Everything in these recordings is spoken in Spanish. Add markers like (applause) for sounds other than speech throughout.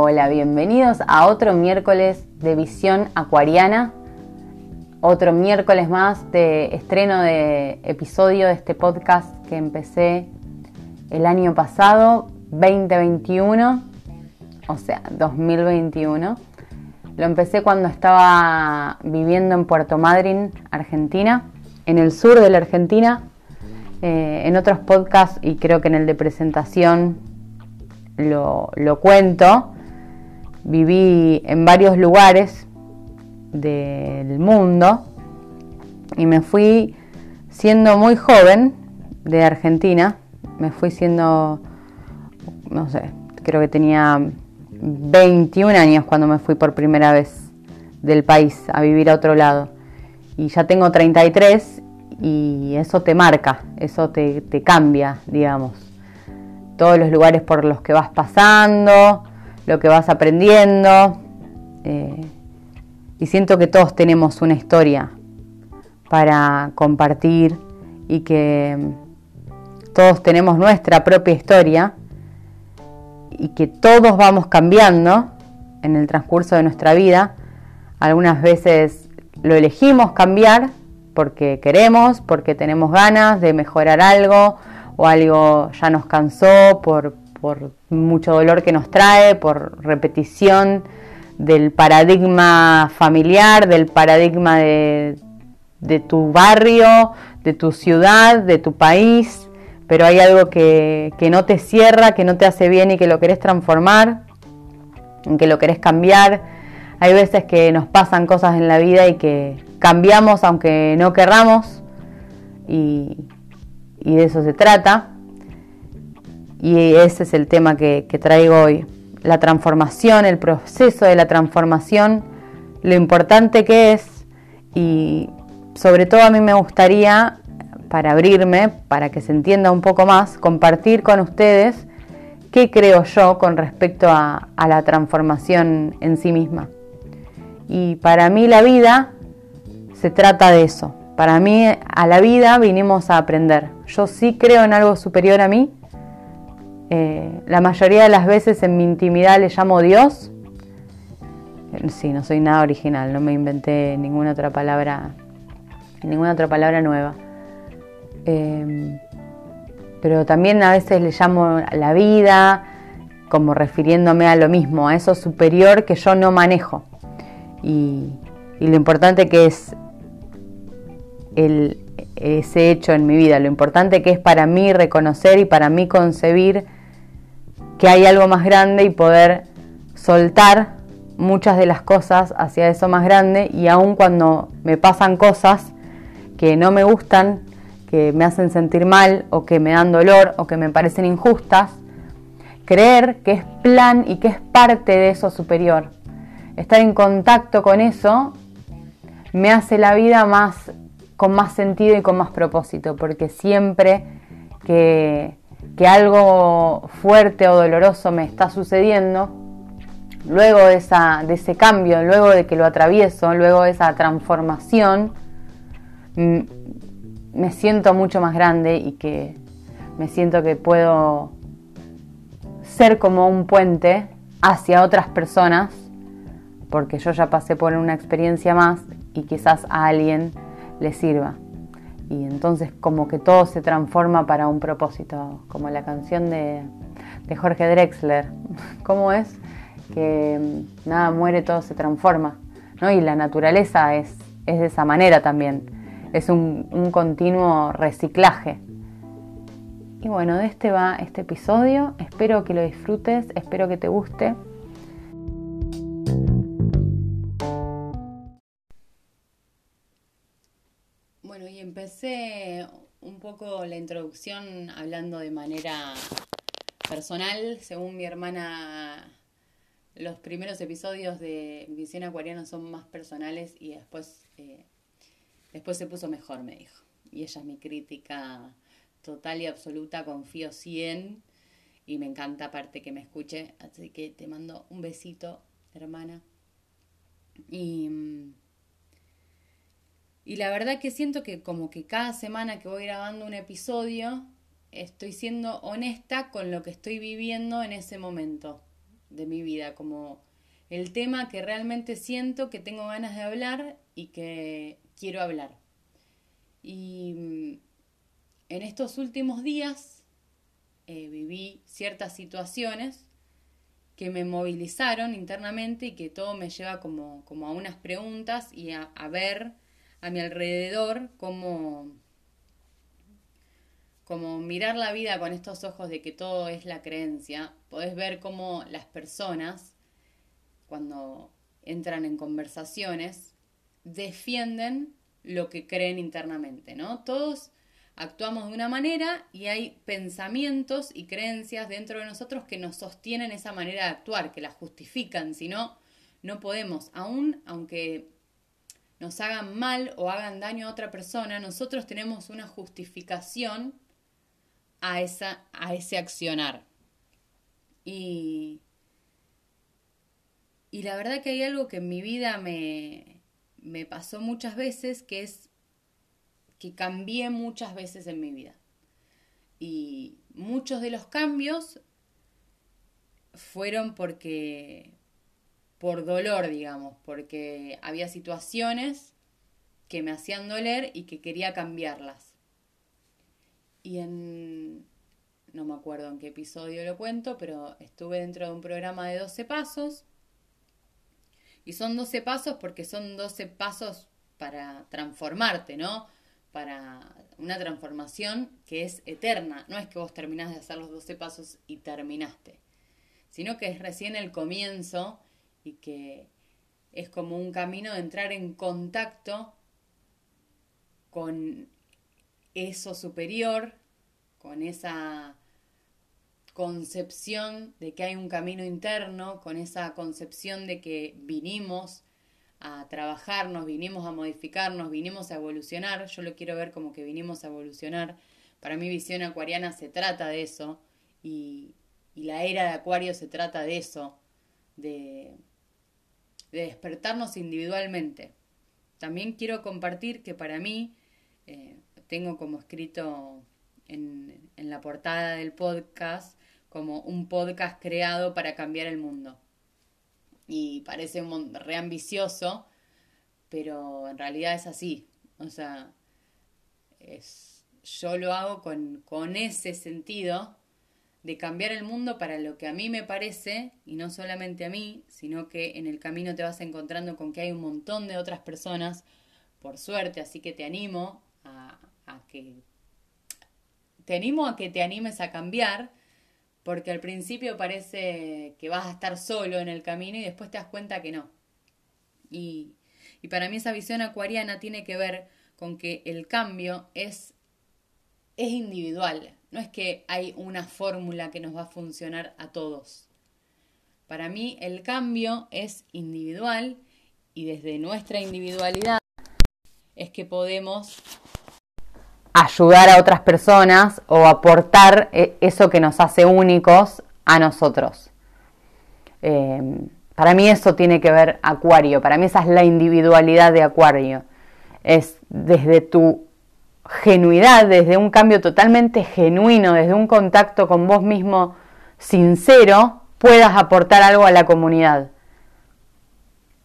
Hola, bienvenidos a otro miércoles de visión acuariana, otro miércoles más de estreno de episodio de este podcast que empecé el año pasado, 2021, o sea, 2021. Lo empecé cuando estaba viviendo en Puerto Madryn, Argentina, en el sur de la Argentina. Eh, en otros podcasts y creo que en el de presentación lo, cuento, viví en varios lugares del mundo y me fui siendo muy joven de Argentina, me fui siendo, no sé, creo que tenía 21 años cuando me fui por primera vez del país a vivir a otro lado. Y ya tengo 33 y eso te marca, eso te, te cambia, digamos todos los lugares por los que vas pasando, lo que vas aprendiendo. Eh, y siento que todos tenemos una historia para compartir y que todos tenemos nuestra propia historia y que todos vamos cambiando en el transcurso de nuestra vida. Algunas veces lo elegimos cambiar porque queremos, porque tenemos ganas de mejorar algo o algo ya nos cansó por, mucho dolor que nos trae, por repetición del paradigma familiar, del paradigma de, tu barrio, de tu ciudad, de tu país, pero hay algo que, que, no te cierra, que no te hace bien y que lo querés transformar, que lo querés cambiar. Hay veces que nos pasan cosas en la vida y que cambiamos aunque no querramos y de eso se trata. Y ese es el tema que, traigo hoy. La transformación, el proceso de la transformación, lo importante que es y sobre todo a mí me gustaría, para abrirme, para que se entienda un poco más, compartir con ustedes qué creo yo con respecto a, a la transformación en sí misma. Y para mí la vida se trata de eso, para mí, a la vida vinimos a aprender. Yo sí creo en algo superior a mí. Eh, la mayoría de las veces en mi intimidad le llamo Dios. Sí, no soy nada original, no me inventé ninguna otra palabra, ninguna otra palabra nueva. Em, pero también a veces le llamo la vida, como refiriéndome a lo mismo, a eso superior que yo no manejo. Y, y lo importante que es ese hecho en mi vida, lo importante que es para mí reconocer y para mí concebir que hay algo más grande y poder soltar muchas de las cosas hacia eso más grande y aun cuando me pasan cosas que no me gustan, que me hacen sentir mal o que me dan dolor o que me parecen injustas, creer que es plan y que es parte de eso superior. Estar en contacto con eso me hace la vida más con más sentido y con más propósito, porque siempre que, algo fuerte o doloroso me está sucediendo, luego de ese cambio, luego de que lo atravieso, luego de esa transformación, mm, me siento mucho más grande y que me siento que puedo ser como un puente hacia otras personas, porque yo ya pasé por una experiencia más y quizás a alguien le sirva. Y entonces como que todo se transforma para un propósito, como la canción de, Jorge Drexler. (laughs) ¿Cómo es? Que mm, nada muere, todo se transforma. ¿no? Y la naturaleza es, es de esa manera también. Es un, un continuo reciclaje. Y bueno, de este va este episodio. Espero que lo disfrutes, espero que te guste. Empecé un poco la introducción hablando de manera personal. Según mi hermana, los primeros episodios de Visión Acuariana son más personales y después, eh, después se puso mejor, me dijo. Y ella es mi crítica total y absoluta, confío 100 y me encanta aparte que me escuche. Así que te mando un besito, hermana. Y mm, y la verdad que siento que como que cada semana que voy grabando un episodio, estoy siendo honesta con lo que estoy viviendo en ese momento. de mi vida, como el tema que realmente siento que tengo ganas de hablar y que quiero hablar. Y mm, en estos últimos días eh, viví ciertas situaciones que me movilizaron internamente y que todo me lleva como, como a unas preguntas y a, a ver a mi alrededor cómo, como mirar la vida con estos ojos de que todo es la creencia, podés ver cómo las personas, cuando entran en conversaciones, defienden lo que creen internamente, ¿no? Todos actuamos de una manera y hay pensamientos y creencias dentro de nosotros que nos sostienen esa manera de actuar, que la justifican, si no, no podemos, aún aunque nos hagan mal o hagan daño a otra persona, nosotros tenemos una justificación a, esa, a ese accionar. Y, y la verdad que hay algo que en mi vida me, me pasó muchas veces, que es que cambié muchas veces en mi vida. Y muchos de los cambios fueron porque, por dolor, digamos, porque había situaciones que me hacían doler y que quería cambiarlas. Y en, no me acuerdo en qué episodio lo cuento, pero estuve dentro de un programa de 12 pasos. Y son 12 pasos porque son 12 pasos para transformarte, ¿no? Para una transformación que es eterna. No es que vos terminás de hacer los 12 pasos y terminaste, sino que es recién el comienzo y que es como un camino de entrar en contacto con eso superior, con esa concepción de que hay un camino interno, con esa concepción de que vinimos a trabajarnos, vinimos a modificarnos, vinimos a evolucionar. Yo lo quiero ver como que vinimos a evolucionar. Para mi visión acuariana se trata de eso y, la era de Acuario se trata de eso, de, despertarnos individualmente. También quiero compartir que para mí eh, tengo como escrito en, la portada del podcast como un podcast creado para cambiar el mundo. Y parece un re ambicioso, pero en realidad es así. O sea, es, yo lo hago con, con ese sentido de cambiar el mundo para lo que a mí me parece, y no solamente a mí, sino que en el camino te vas encontrando con que hay un montón de otras personas, por suerte, así que te animo a, que te animo a que te animes a cambiar, porque al principio parece que vas a estar solo en el camino y después te das cuenta que no. Y, y para mí esa visión acuariana tiene que ver con que el cambio es, es individual, no es que hay una fórmula que nos va a funcionar a todos. Para mí el cambio es individual y desde nuestra individualidad es que podemos ayudar a otras personas o aportar eh, eso que nos hace únicos a nosotros. Eh, para mí eso tiene que ver Acuario, para mí esa es la individualidad de Acuario. Es desde tu genuidad, desde un cambio totalmente genuino, desde un contacto con vos mismo sincero, puedas aportar algo a la comunidad.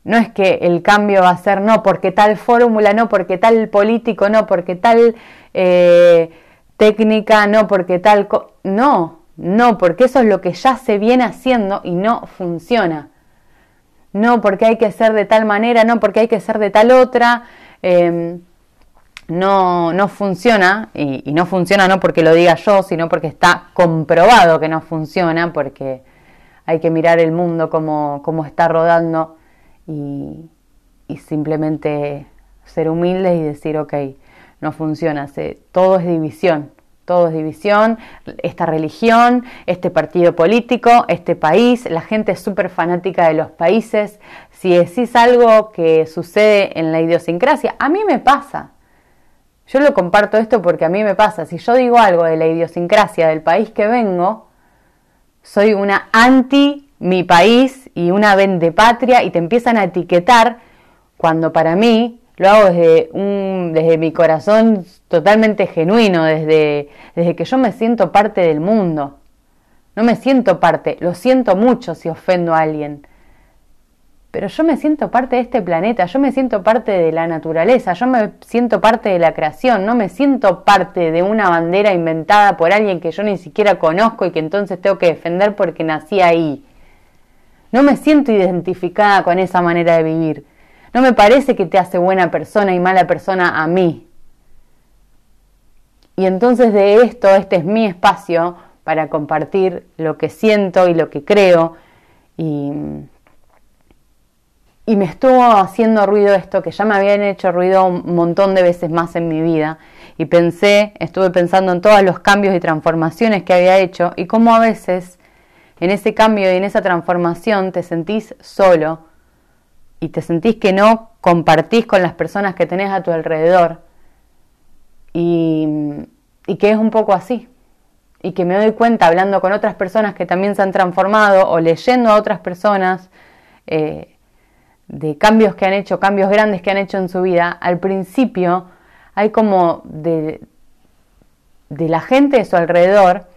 No es que el cambio va a ser no porque tal fórmula, no porque tal político, no porque tal eh, técnica, no porque tal... no, no, porque eso es lo que ya se viene haciendo y no funciona. No porque hay que ser de tal manera, no porque hay que ser de tal otra. Em, no, no funciona, y, no funciona no porque lo diga yo, sino porque está comprobado que no funciona, porque hay que mirar el mundo como, está rodando y, simplemente ser humildes y decir, ok, no funciona, todo es división, todo es división, esta religión, este partido político, este país, la gente es súper fanática de los países, si decís algo que sucede en la idiosincrasia, a mí me pasa, yo lo comparto esto porque a mí me pasa, si yo digo algo de la idiosincrasia del país que vengo, soy una anti mi país y una patria y te empiezan a etiquetar cuando para mí lo hago desde, un, desde mi corazón totalmente genuino, desde, desde que yo me siento parte del mundo. no me siento parte, lo siento mucho si ofendo a alguien, pero yo me siento parte de este planeta, yo me siento parte de la naturaleza, yo me siento parte de la creación, no me siento parte de una bandera inventada por alguien que yo ni siquiera conozco y que entonces tengo que defender porque nací ahí. No me siento identificada con esa manera de vivir. No me parece que te hace buena persona y mala persona a mí. Y entonces de esto, este es mi espacio para compartir lo que siento y lo que creo y y me estuvo haciendo ruido esto, que ya me habían hecho ruido un montón de veces más en mi vida. Y pensé, estuve pensando en todos los cambios y transformaciones que había hecho y cómo a veces en ese cambio y en esa transformación te sentís solo y te sentís que no compartís con las personas que tenés a tu alrededor. Y, y que es un poco así. Y que me doy cuenta hablando con otras personas que también se han transformado o leyendo a otras personas. Eh, de cambios que han hecho, cambios grandes que han hecho en su vida, al principio hay como de, de la gente de su alrededor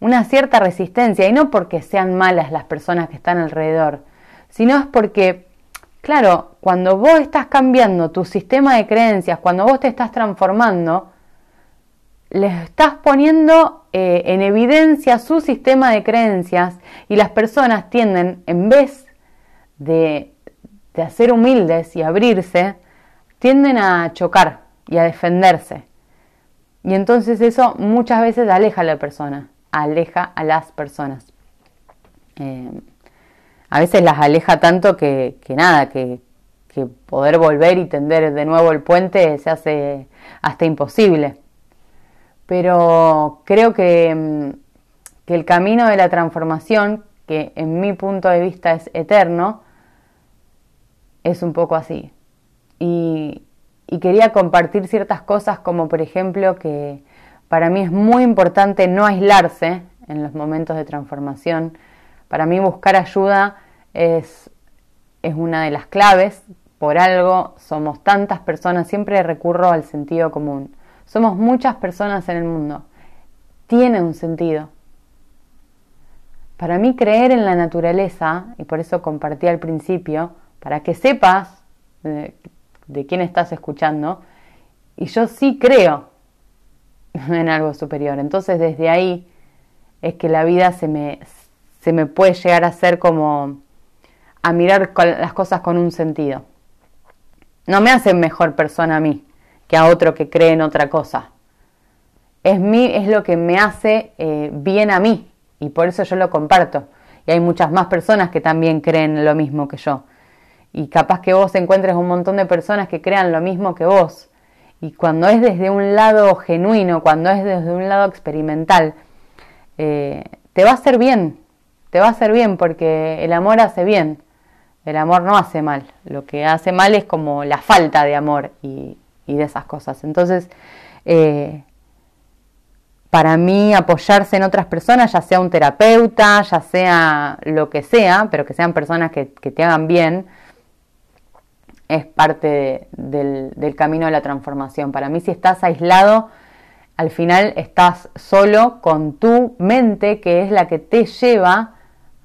una cierta resistencia, y no porque sean malas las personas que están alrededor, sino es porque, claro, cuando vos estás cambiando tu sistema de creencias, cuando vos te estás transformando, les estás poniendo eh, en evidencia su sistema de creencias y las personas tienden, en vez de de hacer humildes y abrirse, tienden a chocar y a defenderse. Y entonces eso muchas veces aleja a la persona, aleja a las personas. Eh, a veces las aleja tanto que, nada, que, que, poder volver y tender de nuevo el puente se hace hasta imposible. Pero creo que, mm, que el camino de la transformación, que en mi punto de vista es eterno, es un poco así. Y, quería compartir ciertas cosas como por ejemplo que para mí es muy importante no aislarse en los momentos de transformación. Para mí buscar ayuda es, es una de las claves. Por algo somos tantas personas, siempre recurro al sentido común. Somos muchas personas en el mundo. Tiene un sentido. Para mí creer en la naturaleza, y por eso compartí al principio, para que sepas de, quién estás escuchando. Y yo sí creo (laughs) en algo superior. Entonces desde ahí es que la vida se me, se me puede llegar a hacer como a mirar las cosas con un sentido. No me hace mejor persona a mí que a otro que cree en otra cosa. Es, mí, es lo que me hace eh, bien a mí y por eso yo lo comparto. Y hay muchas más personas que también creen lo mismo que yo y capaz que vos encuentres un montón de personas que crean lo mismo que vos. Y cuando es desde un lado genuino, cuando es desde un lado experimental, eh, te va a hacer bien, te va a hacer bien porque el amor hace bien, el amor no hace mal, lo que hace mal es como la falta de amor y, de esas cosas. Entonces, eh, para mí apoyarse en otras personas, ya sea un terapeuta, ya sea lo que sea, pero que sean personas que, que te hagan bien, es parte del, camino de la transformación. Para mí si estás aislado, al final estás solo con tu mente, que es la que te lleva,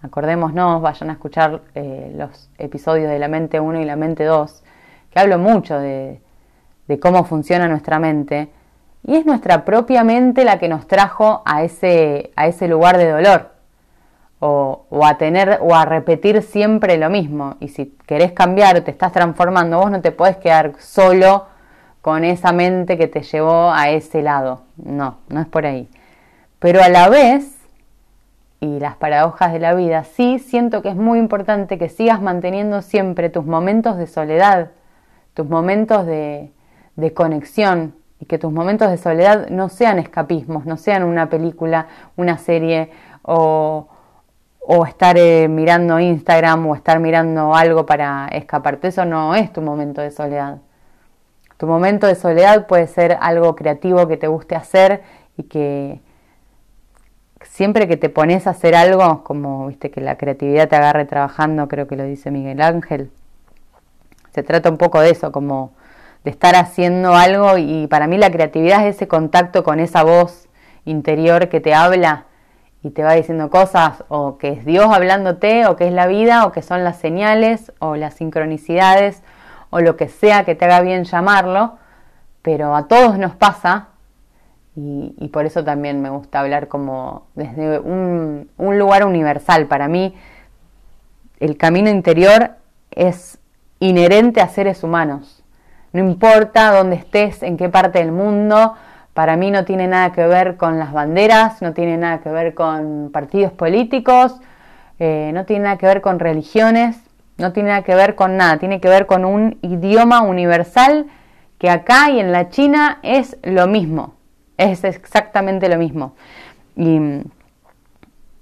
acordémonos, vayan a escuchar eh, los episodios de la mente 1 y la mente 2, que hablo mucho de, cómo funciona nuestra mente, y es nuestra propia mente la que nos trajo a ese lugar de dolor o, a tener o a repetir siempre lo mismo. Y si querés cambiar te estás transformando, vos no te podés quedar solo con esa mente que te llevó a ese lado. No, no es por ahí. Pero a la vez, y las paradojas de la vida, sí siento que es muy importante que sigas manteniendo siempre tus momentos de soledad, tus momentos de, de conexión, y que tus momentos de soledad no sean escapismos, no sean una película, una serie o, o estar eh, mirando Instagram o estar mirando algo para escaparte. Eso no es tu momento de soledad. Tu momento de soledad puede ser algo creativo que te guste hacer y que siempre que te pones a hacer algo, como viste que la creatividad te agarre trabajando, creo que lo dice Miguel Ángel, se trata un poco de eso, como de estar haciendo algo y para mí la creatividad es ese contacto con esa voz interior que te habla y te va diciendo cosas o que es Dios hablándote o que es la vida o que son las señales o las sincronicidades o lo que sea que te haga bien llamarlo, pero a todos nos pasa y, por eso también me gusta hablar como desde un, lugar universal. Para mí el camino interior es inherente a seres humanos. No importa dónde estés, en qué parte del mundo, para mí no tiene nada que ver con las banderas, no tiene nada que ver con partidos políticos, eh, no tiene nada que ver con religiones, no tiene nada que ver con nada, tiene que ver con un idioma universal que acá y en la China es lo mismo, es exactamente lo mismo. Y,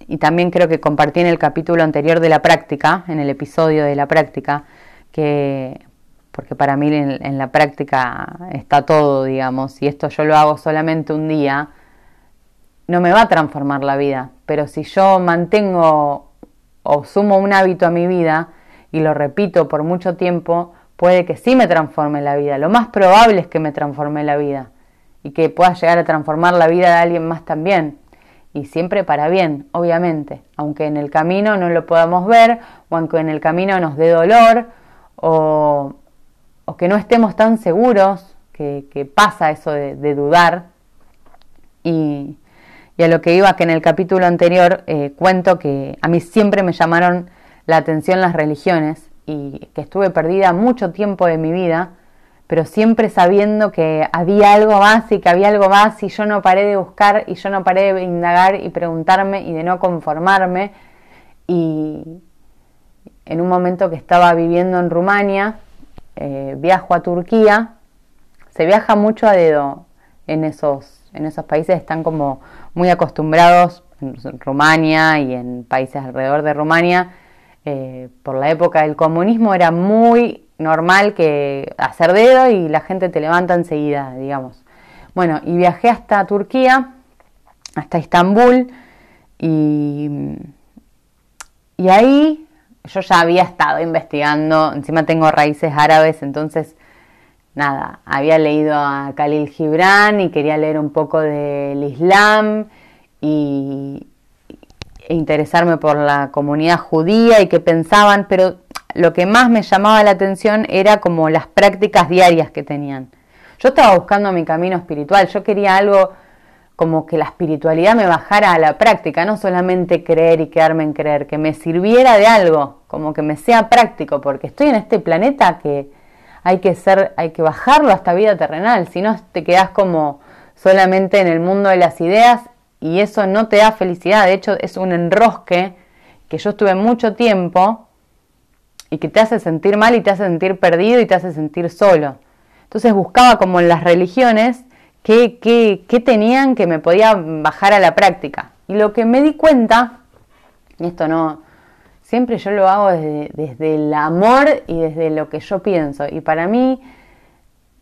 y también creo que compartí en el capítulo anterior de la práctica, en el episodio de la práctica, que porque para mí en, la práctica está todo, digamos, y esto yo lo hago solamente un día, no me va a transformar la vida, pero si yo mantengo o sumo un hábito a mi vida y lo repito por mucho tiempo, puede que sí me transforme la vida. Lo más probable es que me transforme la vida y que pueda llegar a transformar la vida de alguien más también. Y siempre para bien, obviamente, aunque en el camino no lo podamos ver o aunque en el camino nos dé dolor o, o que no estemos tan seguros, que, pasa eso de, dudar. Y, a lo que iba, que en el capítulo anterior eh, cuento que a mí siempre me llamaron la atención las religiones y que estuve perdida mucho tiempo de mi vida, pero siempre sabiendo que había algo más y que había algo más y yo no paré de buscar y yo no paré de indagar y preguntarme y de no conformarme. Y en un momento que estaba viviendo en Rumania, eh, viajo a Turquía, se viaja mucho a dedo en esos, en esos países, están como muy acostumbrados en Rumania y en países alrededor de Rumania. Eh, por la época del comunismo era muy normal que hacer dedo y la gente te levanta enseguida, digamos. Bueno, y viajé hasta Turquía, hasta Estambul, y, y ahí yo ya había estado investigando, encima tengo raíces árabes, entonces nada, había leído a Khalil Gibran y quería leer un poco del Islam y, e interesarme por la comunidad judía y qué pensaban, pero lo que más me llamaba la atención era como las prácticas diarias que tenían. Yo estaba buscando mi camino espiritual, yo quería algo como que la espiritualidad me bajara a la práctica, no solamente creer y quedarme en creer, que me sirviera de algo, como que me sea práctico, porque estoy en este planeta que hay que ser, hay que bajarlo hasta vida terrenal, si no te quedas como solamente en el mundo de las ideas y eso no te da felicidad, de hecho es un enrosque que yo estuve mucho tiempo y que te hace sentir mal y te hace sentir perdido y te hace sentir solo. Entonces buscaba como en las religiones qué, qué, tenían que me podía bajar a la práctica. Y lo que me di cuenta, y esto no, siempre yo lo hago desde, desde, el amor y desde lo que yo pienso. Y para mí,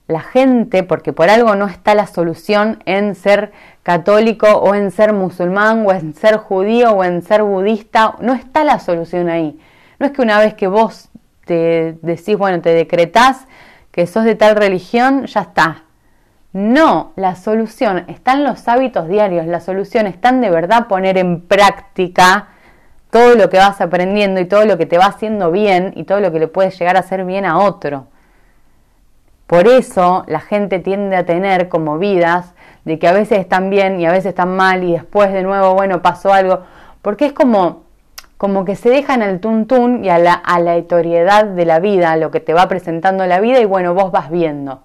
la gente, porque por algo no está la solución en ser católico o en ser musulmán o en ser judío o en ser budista, no está la solución ahí. No es que una vez que vos te decís, bueno, te decretás que sos de tal religión, ya está, no, la solución está en los hábitos diarios, la solución está en de verdad poner en práctica todo lo que vas aprendiendo y todo lo que te va haciendo bien y todo lo que le puede llegar a hacer bien a otro. Por eso la gente tiende a tener como vidas de que a veces están bien y a veces están mal y después de nuevo, bueno, pasó algo, porque es como, como que se dejan el tuntún y a la aleatoriedad de la vida, lo que te va presentando la vida y bueno, vos vas viendo.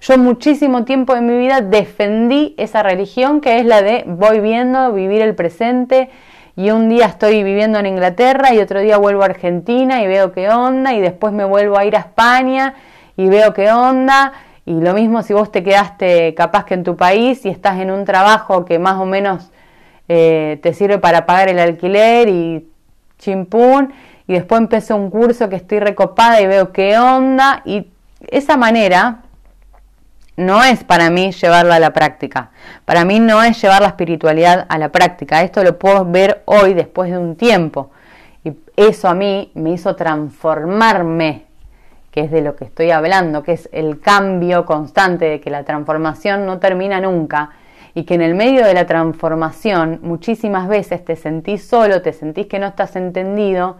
Yo muchísimo tiempo de mi vida defendí esa religión que es la de voy viendo, vivir el presente y un día estoy viviendo en Inglaterra y otro día vuelvo a Argentina y veo qué onda y después me vuelvo a ir a España y veo qué onda. Y lo mismo si vos te quedaste capaz que en tu país y estás en un trabajo que más o menos eh, te sirve para pagar el alquiler y chimpún y después empiezo un curso que estoy recopada y veo qué onda. Y esa manera no es para mí llevarla a la práctica. Para mí no es llevar la espiritualidad a la práctica. Esto lo puedo ver hoy después de un tiempo. Y eso a mí me hizo transformarme, que es de lo que estoy hablando, que es el cambio constante, de que la transformación no termina nunca. y que en el medio de la transformación muchísimas veces te sentís solo, te sentís que no estás entendido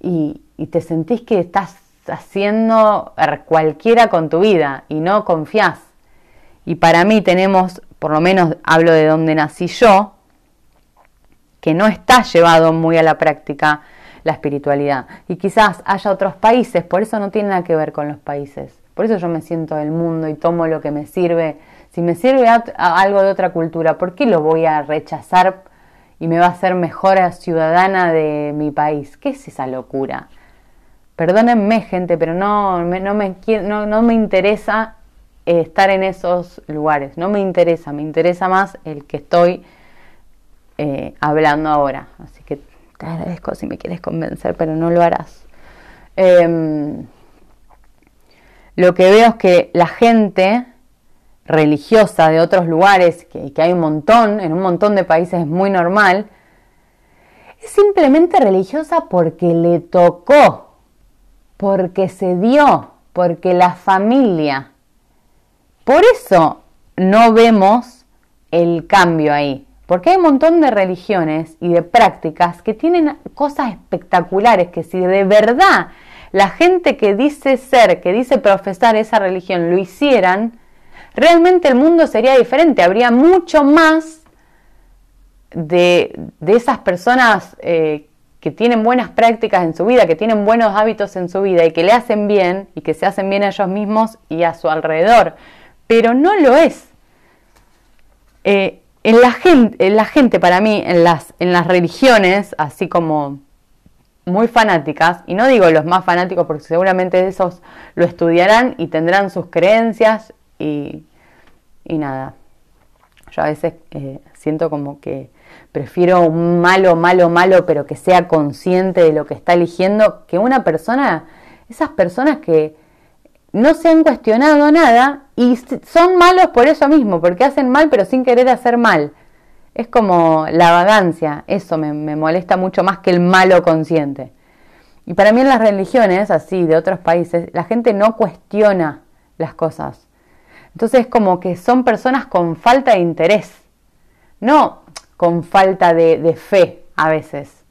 y, y te sentís que estás haciendo cualquiera con tu vida y no confías. Y para mí tenemos, por lo menos hablo de donde nací yo, que no está llevado muy a la práctica la espiritualidad. Y quizás haya otros países, por eso no tiene nada que ver con los países. Por eso yo me siento del mundo y tomo lo que me sirve. Si me sirve algo de otra cultura, ¿por qué lo voy a rechazar y me va a hacer mejor ciudadana de mi país? ¿Qué es esa locura? Perdónenme, gente, pero no, no, me, no, no me interesa eh, estar en esos lugares. No me interesa, me interesa más el que estoy eh, hablando ahora. Así que te agradezco si me quieres convencer, pero no lo harás. Em, lo que veo es que la gente religiosa de otros lugares, que, que hay un montón, en un montón de países es muy normal, es simplemente religiosa porque le tocó porque se dio, porque la familia. Por eso no vemos el cambio ahí, porque hay un montón de religiones y de prácticas que tienen cosas espectaculares que si de verdad la gente que dice ser, que dice profesar esa religión lo hicieran, realmente el mundo sería diferente, habría mucho más de, esas personas eh, que tienen buenas prácticas en su vida, que tienen buenos hábitos en su vida y que le hacen bien y que se hacen bien a ellos mismos y a su alrededor, pero no lo es. Eh, en, la gente, la gente, para mí, en las, en las religiones, así como muy fanáticas, y no digo los más fanáticos porque seguramente esos lo estudiarán y tendrán sus creencias y, y nada. Yo a veces eh, siento como que prefiero un malo, malo, malo, pero que sea consciente de lo que está eligiendo, que una persona, esas personas que no se han cuestionado nada y son malos por eso mismo, porque hacen mal pero sin querer hacer mal. Es como la vagancia, eso me, me molesta mucho más que el malo consciente. Y para mí en las religiones, así, de otros países, la gente no cuestiona las cosas. Entonces es como que son personas con falta de interés. No con falta de, fe a veces,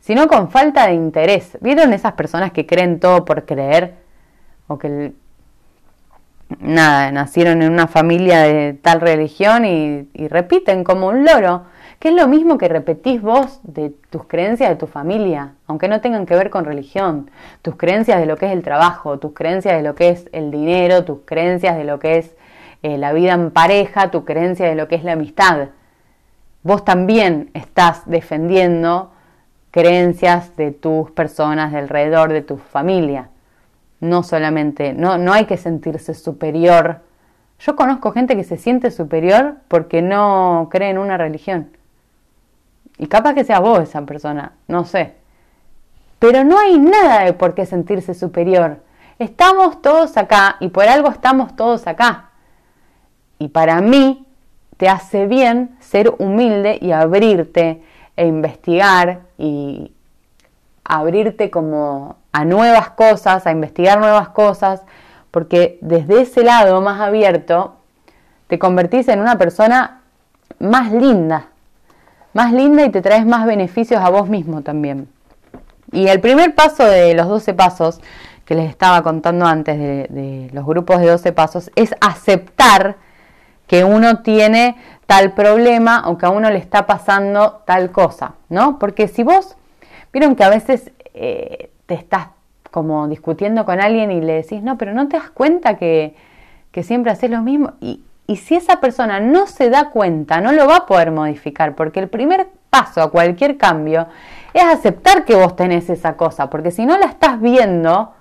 sino con falta de interés. ¿Vieron esas personas que creen todo por creer? O que nada, nacieron en una familia de tal religión y, repiten como un loro, que es lo mismo que repetís vos de tus creencias de tu familia, aunque no tengan que ver con religión, tus creencias de lo que es el trabajo, tus creencias de lo que es el dinero, tus creencias de lo que es eh, la vida en pareja, tu creencia de lo que es la amistad vos también estás defendiendo creencias de tus personas de alrededor, de tu familia. No solamente, no, no hay que sentirse superior. Yo conozco gente que se siente superior porque no cree en una religión. Y capaz que sea vos esa persona, no sé. Pero no hay nada de por qué sentirse superior. Estamos todos acá y por algo estamos todos acá. Y para mí, te hace bien ser humilde y abrirte e investigar y abrirte como a nuevas cosas, a investigar nuevas cosas, porque desde ese lado más abierto te convertís en una persona más linda, más linda y te traes más beneficios a vos mismo también. Y el primer paso de los 12 pasos que les estaba contando antes de, de los grupos de 12 pasos es aceptar que uno tiene tal problema o que a uno le está pasando tal cosa, ¿no? Porque si vos, vieron que a veces eh, te estás como discutiendo con alguien y le decís, no, pero no te das cuenta que, que siempre haces lo mismo. Y, y si esa persona no se da cuenta, no lo va a poder modificar, porque el primer paso a cualquier cambio es aceptar que vos tenés esa cosa, porque si no la estás viendo,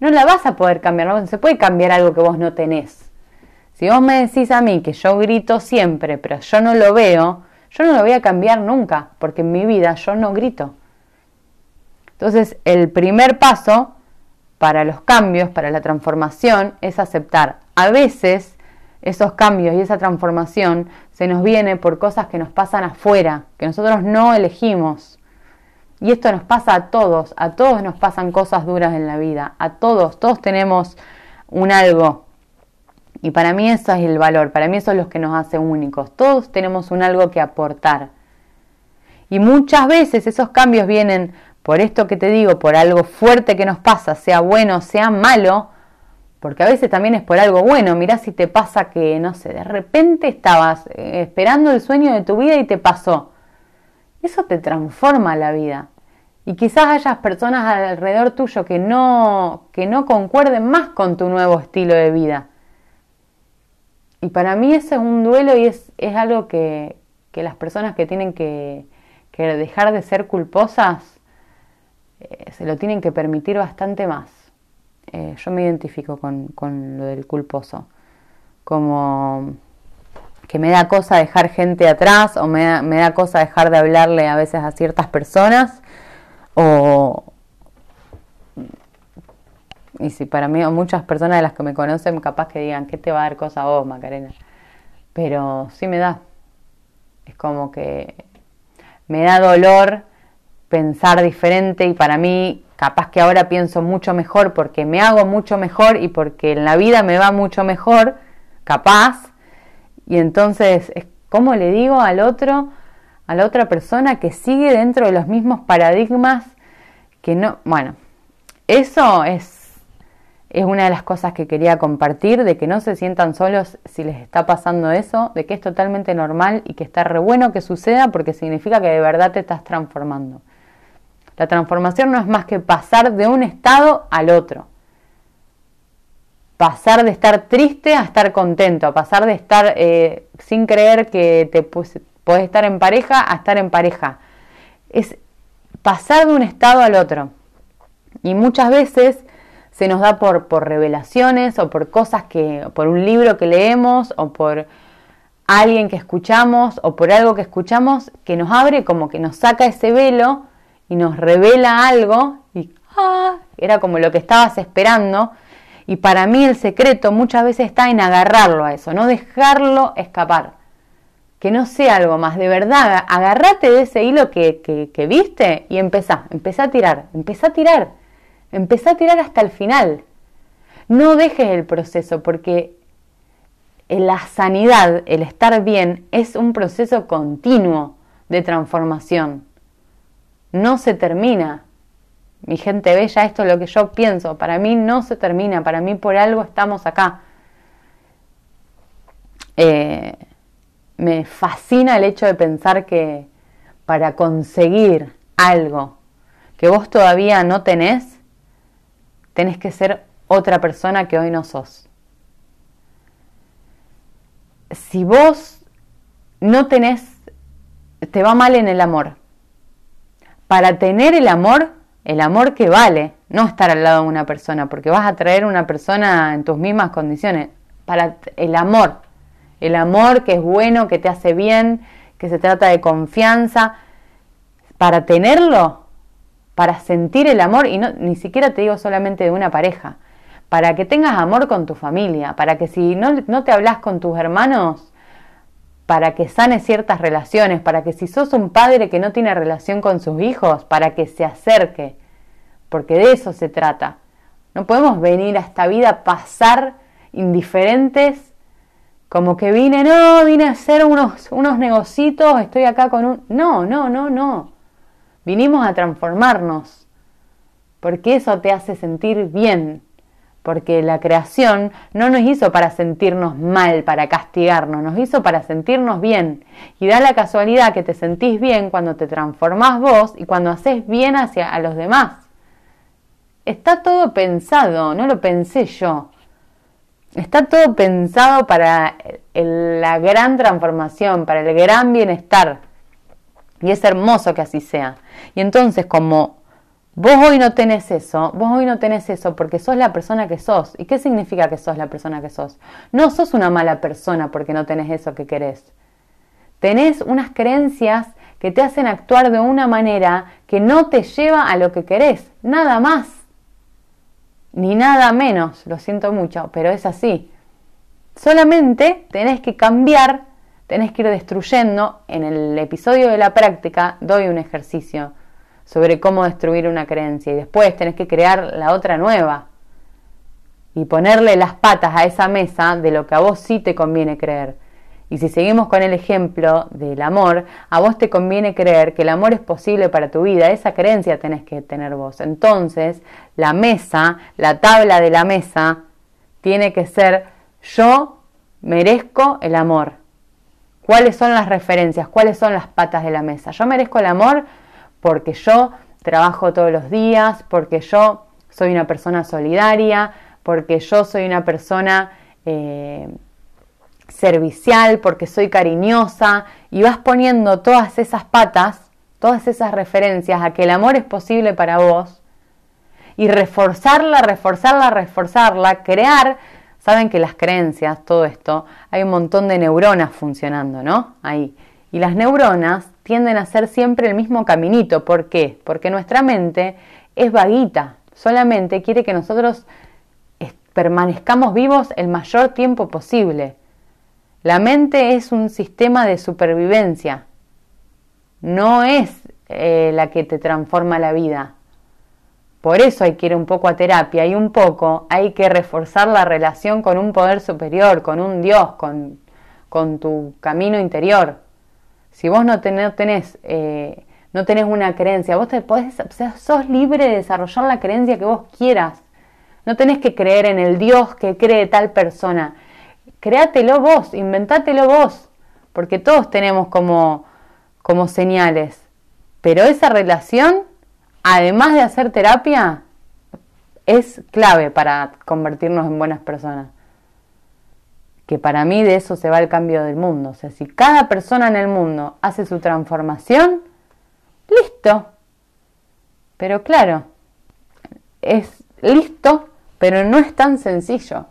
no la vas a poder cambiar, no se puede cambiar algo que vos no tenés. Si vos me decís a mí que yo grito siempre, pero yo no lo veo, yo no lo voy a cambiar nunca, porque en mi vida yo no grito. Entonces, el primer paso para los cambios, para la transformación, es aceptar. A veces esos cambios y esa transformación se nos viene por cosas que nos pasan afuera, que nosotros no elegimos. Y esto nos pasa a todos, a todos nos pasan cosas duras en la vida, a todos, todos tenemos un algo Y para mí eso es el valor, para mí eso es lo que nos hace únicos. Todos tenemos un algo que aportar. Y muchas veces esos cambios vienen por esto que te digo, por algo fuerte que nos pasa, sea bueno, sea malo, porque a veces también es por algo bueno. Mirá si te pasa que, no sé, de repente estabas eh, esperando el sueño de tu vida y te pasó. Eso te transforma la vida. Y quizás hayas personas alrededor tuyo que no, que no concuerden más con tu nuevo estilo de vida. Y para mí ese es un duelo y es, es algo que, que, las personas que tienen que, que dejar de ser culposas eh, se lo tienen que permitir bastante más. Eh, yo me identifico con, con lo del culposo. Como que me da cosa dejar gente atrás o me da, me da cosa dejar de hablarle a veces a ciertas personas o y si para mí muchas personas de las que me conocen capaz que digan ¿qué te va a dar cosa vos Macarena? pero sí me da es como que me da dolor pensar diferente y para mí capaz que ahora pienso mucho mejor porque me hago mucho mejor y porque en la vida me va mucho mejor capaz y entonces es como le digo al otro a la otra persona que sigue dentro de los mismos paradigmas que no, bueno, eso es, es una de las cosas que quería compartir, de que no se sientan solos si les está pasando eso, de que es totalmente normal y que está re bueno que suceda porque significa que de verdad te estás transformando. La transformación no es más que pasar de un estado al otro. Pasar de estar triste a estar contento, pasar de estar eh, sin creer que te Podés estar en pareja a estar en pareja. Es pasar de un estado al otro. Y muchas veces se nos da por, por revelaciones o por cosas que, por un libro que leemos o por alguien que escuchamos o por algo que escuchamos que nos abre como que nos saca ese velo y nos revela algo y ¡ah! era como lo que estabas esperando. Y para mí el secreto muchas veces está en agarrarlo a eso, no dejarlo escapar que no sea algo más, de verdad, agarrate de ese hilo que, viste y empezá, empezá a tirar, empezá a tirar, empezá a tirar hasta el final. No dejes el proceso porque la sanidad, el estar bien, es un proceso continuo de transformación. No se termina. Mi gente bella, esto es lo que yo pienso. Para mí no se termina, para mí por algo estamos acá. Eh, me fascina el hecho de pensar que para conseguir algo que vos todavía no tenés, tenés que ser otra persona que hoy no sos. Si vos no tenés, te va mal en el amor. Para tener el amor, el amor que vale, no estar al lado de una persona, porque vas a traer una persona en tus mismas condiciones. Para el amor, el amor que es bueno, que te hace bien, que se trata de confianza. Para tenerlo, para sentir el amor, y no, ni siquiera te digo solamente de una pareja, para que tengas amor con tu familia, para que si no, no te hablas con tus hermanos, para que sanes ciertas relaciones, para que si sos un padre que no tiene relación con sus hijos, para que se acerque, porque de eso se trata. No podemos venir a esta vida a pasar indiferentes como que vine, no, vine a hacer unos, unos negocitos, estoy acá con un... No, no, no, no. Vinimos a transformarnos, porque eso te hace sentir bien, porque la creación no nos hizo para sentirnos mal, para castigarnos, nos hizo para sentirnos bien. Y da la casualidad que te sentís bien cuando te transformás vos y cuando haces bien hacia a los demás. Está todo pensado, no lo pensé yo. Está todo pensado para la gran transformación, para el gran bienestar. Y es hermoso que así sea. Y entonces, como vos hoy no tenés eso, vos hoy no tenés eso porque sos la persona que sos. ¿Y qué significa que sos la persona que sos? No sos una mala persona porque no tenés eso que querés. Tenés unas creencias que te hacen actuar de una manera que no te lleva a lo que querés. Nada más ni nada menos, lo siento mucho, pero es así. Solamente tenés que cambiar, tenés que ir destruyendo. En el episodio de la práctica doy un ejercicio sobre cómo destruir una creencia y después tenés que crear la otra nueva. y ponerle las patas a esa mesa de lo que a vos sí te conviene creer. Y si seguimos con el ejemplo del amor, a vos te conviene creer que el amor es posible para tu vida, esa creencia tenés que tener vos. Entonces, la mesa, la tabla de la mesa, tiene que ser yo merezco el amor. ¿Cuáles son las referencias? ¿Cuáles son las patas de la mesa? Yo merezco el amor porque yo trabajo todos los días, porque yo soy una persona solidaria, porque yo soy una persona eh, servicial, porque soy cariñosa, y vas poniendo todas esas patas, todas esas referencias a que el amor es posible para vos, y reforzarla, reforzarla, reforzarla, crear, saben que las creencias, todo esto, hay un montón de neuronas funcionando, ¿no? Ahí. Y las neuronas tienden a hacer siempre el mismo caminito. ¿Por qué? Porque nuestra mente es vaguita, solamente quiere que nosotros permanezcamos vivos el mayor tiempo posible. La mente es un sistema de supervivencia, no es eh, la que te transforma la vida. Por eso hay que ir un poco a terapia y un poco hay que reforzar la relación con un poder superior, con un Dios, con, con tu camino interior. Si vos no tenés, eh, no tenés una creencia, vos te podés, sos libre de desarrollar la creencia que vos quieras. No tenés que creer en el Dios que cree tal persona. Créatelo vos, inventátelo vos, porque todos tenemos como, como señales. Pero esa relación, además de hacer terapia, es clave para convertirnos en buenas personas. Que para mí de eso se va el cambio del mundo. O sea, si cada persona en el mundo hace su transformación, listo. Pero claro, es listo pero no es tan sencillo.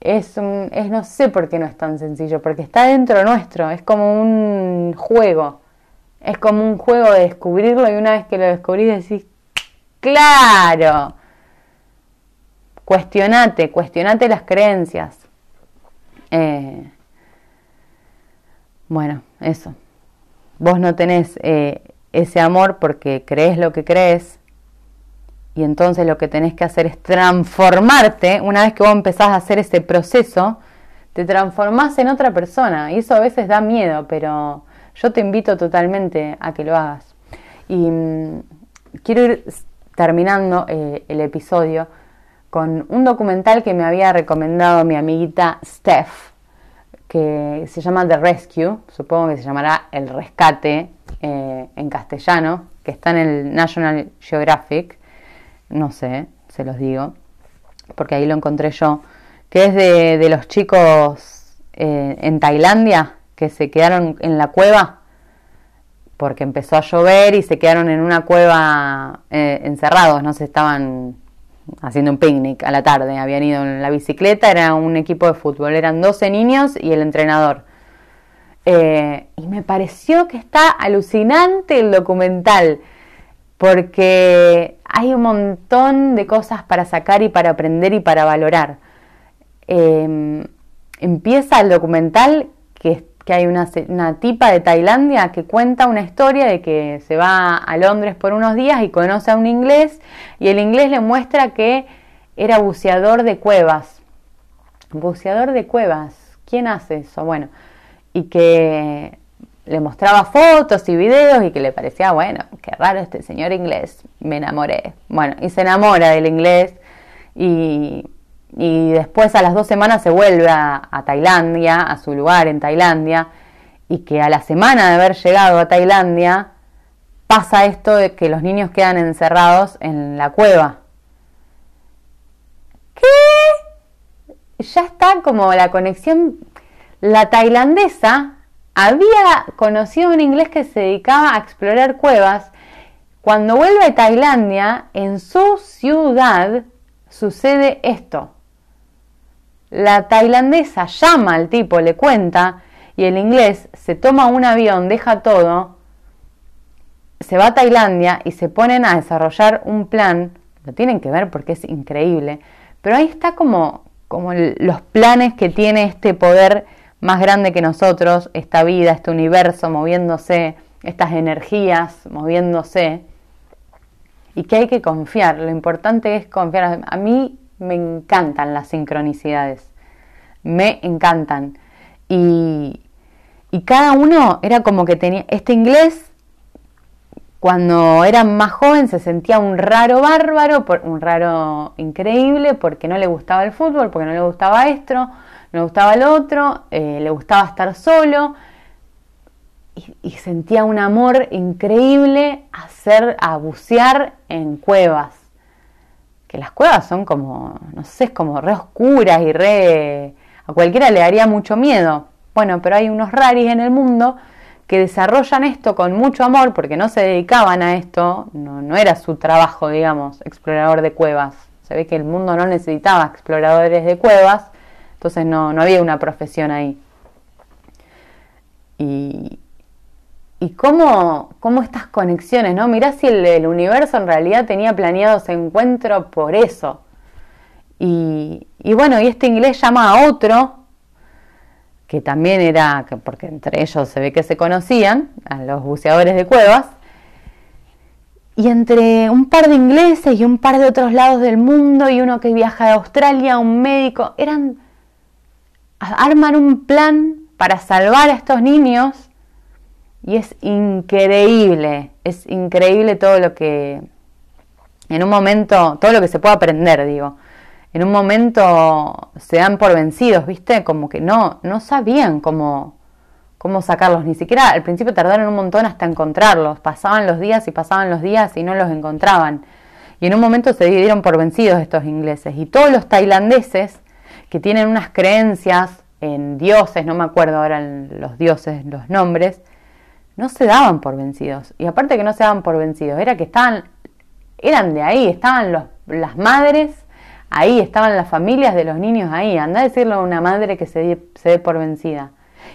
Es, un, es no sé por qué no es tan sencillo, porque está dentro nuestro, es como un juego, es como un juego de descubrirlo y una vez que lo descubrís decís, claro, cuestionate, cuestionate las creencias. Eh, bueno, eso. Vos no tenés eh, ese amor porque crees lo que crees, y entonces lo que tenés que hacer es transformarte, una vez que vos empezás a hacer ese proceso, te transformás en otra persona. Y eso a veces da miedo, pero yo te invito totalmente a que lo hagas. Y mm, quiero ir terminando eh, el episodio con un documental que me había recomendado mi amiguita Steph, que se llama The Rescue, supongo que se llamará El Rescate eh, en castellano, que está en el National Geographic no sé, se los digo, porque ahí lo encontré yo, que es de, los chicos eh, en Tailandia que se quedaron en la cueva porque empezó a llover y se quedaron en una cueva eh, encerrados, no se estaban haciendo un picnic a la tarde, habían ido en la bicicleta, era un equipo de fútbol, eran 12 niños y el entrenador. Eh, y me pareció que está alucinante el documental porque hay un montón de cosas para sacar y para aprender y para valorar. Em, empieza el documental que, hay una, tipa de Tailandia que cuenta una historia de que se va a Londres por unos días y conoce a un inglés y el inglés le muestra que era buceador de cuevas. Buceador de cuevas. ¿Quién hace eso? Bueno, y que le mostraba fotos y videos y que le parecía, bueno, qué raro este señor inglés, me enamoré. Bueno, y se enamora del inglés y, después a las dos semanas se vuelve a, Tailandia, a su lugar en Tailandia, y que a la semana de haber llegado a Tailandia pasa esto de que los niños quedan encerrados en la cueva. ¿Qué? Ya está como la conexión, la tailandesa había conocido un inglés que se dedicaba a explorar cuevas. Cuando vuelve a Tailandia, en su ciudad sucede esto. La tailandesa llama al tipo, le cuenta, y el inglés se toma un avión, deja todo, se va a Tailandia y se ponen a desarrollar un plan. Lo tienen que ver porque es increíble. Pero ahí está como, como los planes que tiene este poder más grande que nosotros, esta vida, este universo moviéndose, estas energías moviéndose, y que hay que confiar. Lo importante es confiar. A mí me encantan las sincronicidades. Me encantan. Y, y cada uno era como que tenía, este inglés, cuando era más joven se sentía un raro bárbaro, un raro increíble, porque no le gustaba el fútbol, porque no le gustaba esto, no le gustaba el otro, eh, le gustaba estar solo. Y, sentía un amor increíble hacer, a bucear en cuevas. Que las cuevas son como, no sé, es como re oscuras y re... A cualquiera le daría mucho miedo. Bueno, pero hay unos raris en el mundo que desarrollan esto con mucho amor porque no se dedicaban a esto, no, era su trabajo, digamos, explorador de cuevas. Se ve que el mundo no necesitaba exploradores de cuevas, entonces no, había una profesión ahí. Y, y cómo, cómo, estas conexiones, ¿no? Mirá si el, universo en realidad tenía planeado ese encuentro por eso. Y, y bueno, y este inglés llama a otro que también era, porque entre ellos se ve que se conocían, a los buceadores de cuevas, y entre un par de ingleses y un par de otros lados del mundo y uno que viaja de Australia, un médico, eran, arman un plan para salvar a estos niños y es increíble, es increíble todo lo que, en un momento, todo lo que se puede aprender, digo en un momento se dan por vencidos, ¿viste? Como que no, no sabían cómo, cómo sacarlos, ni siquiera al principio tardaron un montón hasta encontrarlos, pasaban los días y pasaban los días y no los encontraban. Y en un momento se dieron por vencidos estos ingleses. Y todos los tailandeses que tienen unas creencias en dioses, no me acuerdo ahora los dioses, los nombres, no se daban por vencidos. Y aparte que no se daban por vencidos, era que estaban, eran de ahí, estaban los, las madres Ahí estaban las familias de los niños ahí. Anda a decirle a una madre que se, se dé por vencida.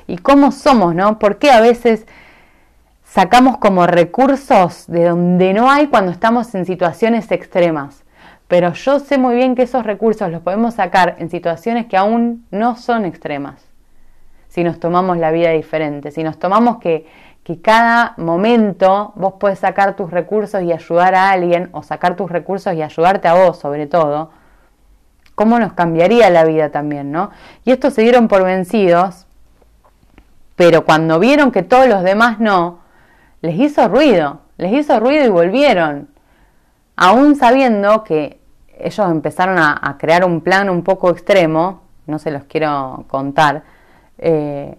¿Y cómo somos, no? ¿Por qué a veces sacamos como recursos de donde no hay cuando estamos en situaciones extremas? Pero yo sé muy bien que esos recursos los podemos sacar en situaciones que aún no son extremas. Si nos tomamos la vida diferente, si nos tomamos que, que cada momento vos puedes sacar tus recursos y ayudar a alguien, o sacar tus recursos y ayudarte a vos sobre todo, cómo nos cambiaría la vida también, ¿no? Y estos se dieron por vencidos, pero cuando vieron que todos los demás no, les hizo ruido, les hizo ruido y volvieron, aún sabiendo que ellos empezaron a, crear un plan un poco extremo, no se los quiero contar, eh,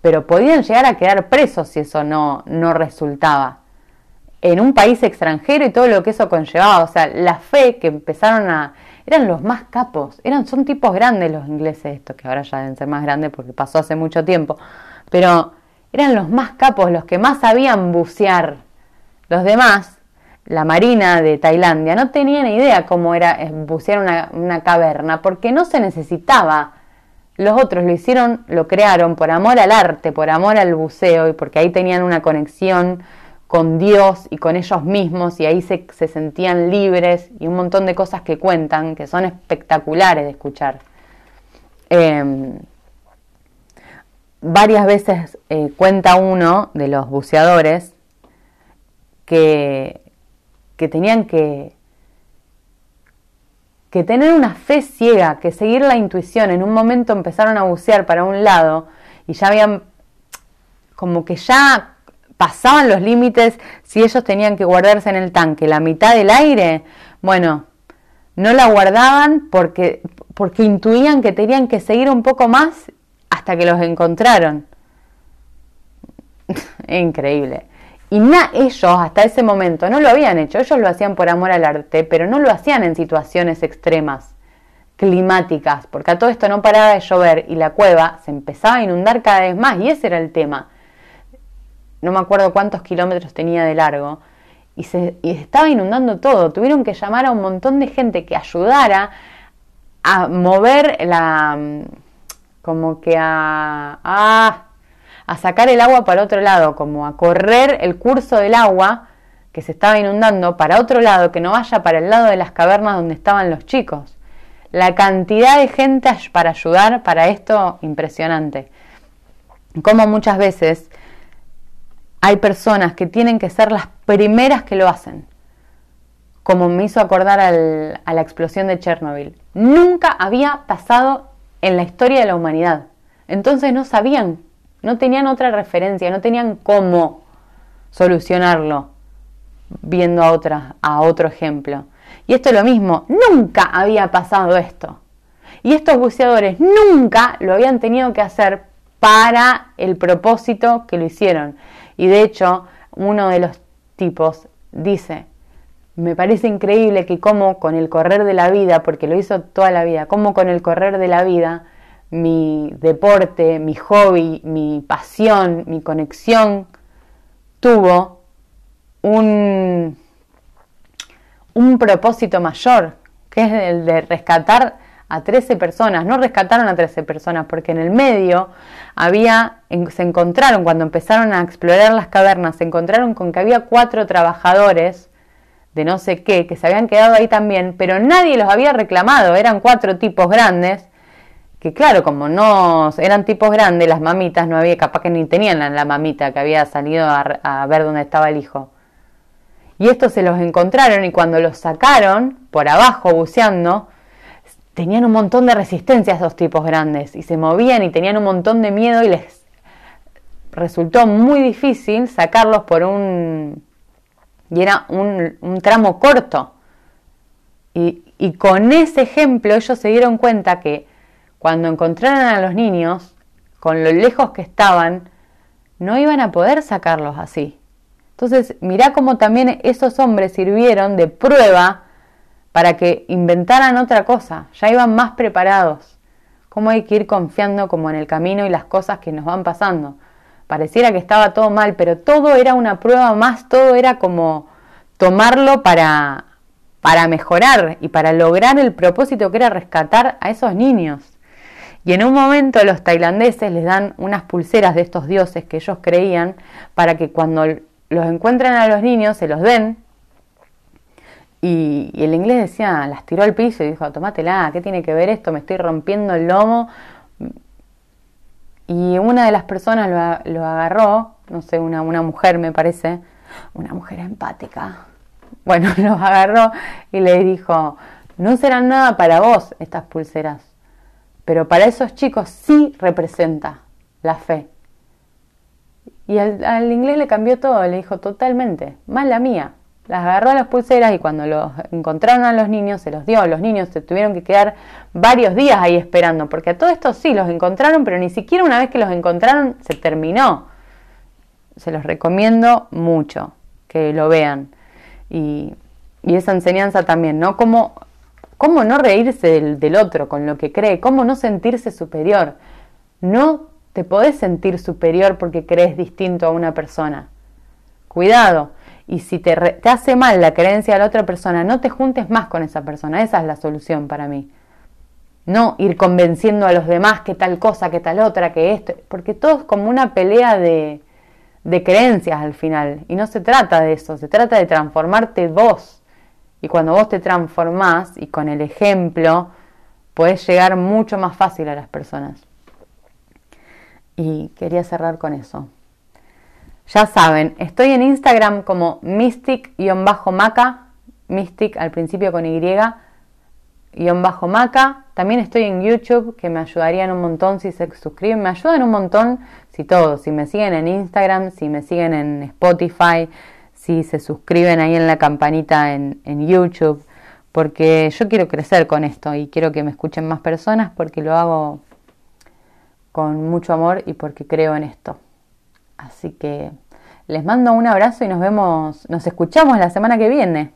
pero podían llegar a quedar presos si eso no, no resultaba. En un país extranjero y todo lo que eso conllevaba, o sea, la fe que empezaron a, eran los más capos, eran, son tipos grandes los ingleses estos, que ahora ya deben ser más grandes porque pasó hace mucho tiempo, pero eran los más capos, los que más sabían bucear. Los demás, la marina de Tailandia, no tenían idea cómo era bucear una, una caverna, porque no se necesitaba. Los otros lo hicieron, lo crearon por amor al arte, por amor al buceo y porque ahí tenían una conexión con Dios y con ellos mismos y ahí se, sentían libres y un montón de cosas que cuentan que son espectaculares de escuchar. Em, varias veces eh, cuenta uno de los buceadores que, que tenían que, que tener una fe ciega, que seguir la intuición. En un momento empezaron a bucear para un lado y ya habían como que ya pasaban los límites si ellos tenían que guardarse en el tanque la mitad del aire, bueno, no la guardaban porque, porque intuían que tenían que seguir un poco más hasta que los encontraron. (laughs) Increíble. Y ellos hasta ese momento no lo habían hecho, ellos lo hacían por amor al arte, pero no lo hacían en situaciones extremas, climáticas, porque a todo esto no paraba de llover y la cueva se empezaba a inundar cada vez más y ese era el tema no me acuerdo cuántos kilómetros tenía de largo, y se estaba inundando todo. Tuvieron que llamar a un montón de gente que ayudara a mover la. como que a. a, a sacar el agua para otro lado, como a correr el curso del agua que se estaba inundando para otro lado, que no vaya para el lado de las cavernas donde estaban los chicos. La cantidad de gente para ayudar para esto, impresionante. Como muchas veces hay personas que tienen que ser las primeras que lo hacen. como me hizo acordar a la explosión de Chernobyl. Nunca había pasado en la historia de la humanidad. Entonces no sabían, no tenían otra referencia, no tenían cómo solucionarlo viendo a, otra, a otro ejemplo. Y esto es lo mismo, nunca había pasado esto. Y estos buceadores nunca lo habían tenido que hacer para el propósito que lo hicieron. Y de hecho, uno de los tipos dice, me parece increíble que como con el correr de la vida, porque lo hizo toda la vida, como con el correr de la vida, mi deporte, mi hobby, mi pasión, mi conexión, tuvo un, un propósito mayor, que es el de rescatar a 13 personas. No rescataron a 13 personas porque en el medio había, se encontraron, cuando empezaron a explorar las cavernas, se encontraron con que había cuatro trabajadores de no sé qué, que se habían quedado ahí también, pero nadie los había reclamado, eran cuatro tipos grandes, que claro, como no eran tipos grandes, las mamitas no había, capaz que ni tenían la, la mamita que había salido a, a ver dónde estaba el hijo. Y estos se los encontraron y cuando los sacaron por abajo buceando, tenían un montón de resistencia a esos tipos grandes y se movían y tenían un montón de miedo y les resultó muy difícil sacarlos por un y era un, tramo corto. Y, y, con ese ejemplo ellos se dieron cuenta que cuando encontraron a los niños, con lo lejos que estaban, no iban a poder sacarlos así. Entonces, mirá cómo también esos hombres sirvieron de prueba para que inventaran otra cosa, ya iban más preparados. Cómo hay que ir confiando como en el camino y las cosas que nos van pasando pareciera que estaba todo mal, pero todo era una prueba más, todo era como tomarlo para, para mejorar y para lograr el propósito que era rescatar a esos niños. Y en un momento los tailandeses les dan unas pulseras de estos dioses que ellos creían para que cuando los encuentren a los niños se los den. Y, el inglés decía, las tiró al piso y dijo, tomátela, ¿qué tiene que ver esto? Me estoy rompiendo el lomo y una de las personas lo, agarró, no sé, una, una mujer me parece, una mujer empática. Bueno, (laughs) lo agarró y le dijo, no serán nada para vos estas pulseras, pero para esos chicos sí representa la fe. Y al, inglés le cambió todo, le dijo totalmente, más la mía las agarró a las pulseras y cuando los encontraron a los niños se los dio. Los niños se tuvieron que quedar varios días ahí esperando, porque a todo esto sí los encontraron, pero ni siquiera una vez que los encontraron se terminó. Se los recomiendo mucho que lo vean. Y, esa enseñanza también, ¿no? Cómo, cómo no reírse del, otro con lo que cree, cómo no sentirse superior. No te podés sentir superior porque crees distinto a una persona. Cuidado y si te, te, hace mal la creencia de la otra persona, no te juntes más con esa persona. Esa es la solución para mí. No ir convenciendo a los demás que tal cosa, que tal otra, que esto, porque todo es como una pelea de, de creencias al final. Y no se trata de eso, se trata de transformarte vos. Y cuando vos te transformás y con el ejemplo, podés llegar mucho más fácil a las personas. Y quería cerrar con eso. Ya saben, estoy en Instagram como mystic-maca, mystic al principio con Y-maca. También estoy en YouTube, que me ayudarían un montón si se suscriben. Me ayudan un montón si todos, si me siguen en Instagram, si me siguen en Spotify, si se suscriben ahí en la campanita en, en YouTube. Porque yo quiero crecer con esto y quiero que me escuchen más personas porque lo hago con mucho amor y porque creo en esto. Así que les mando un abrazo y nos vemos, nos escuchamos la semana que viene.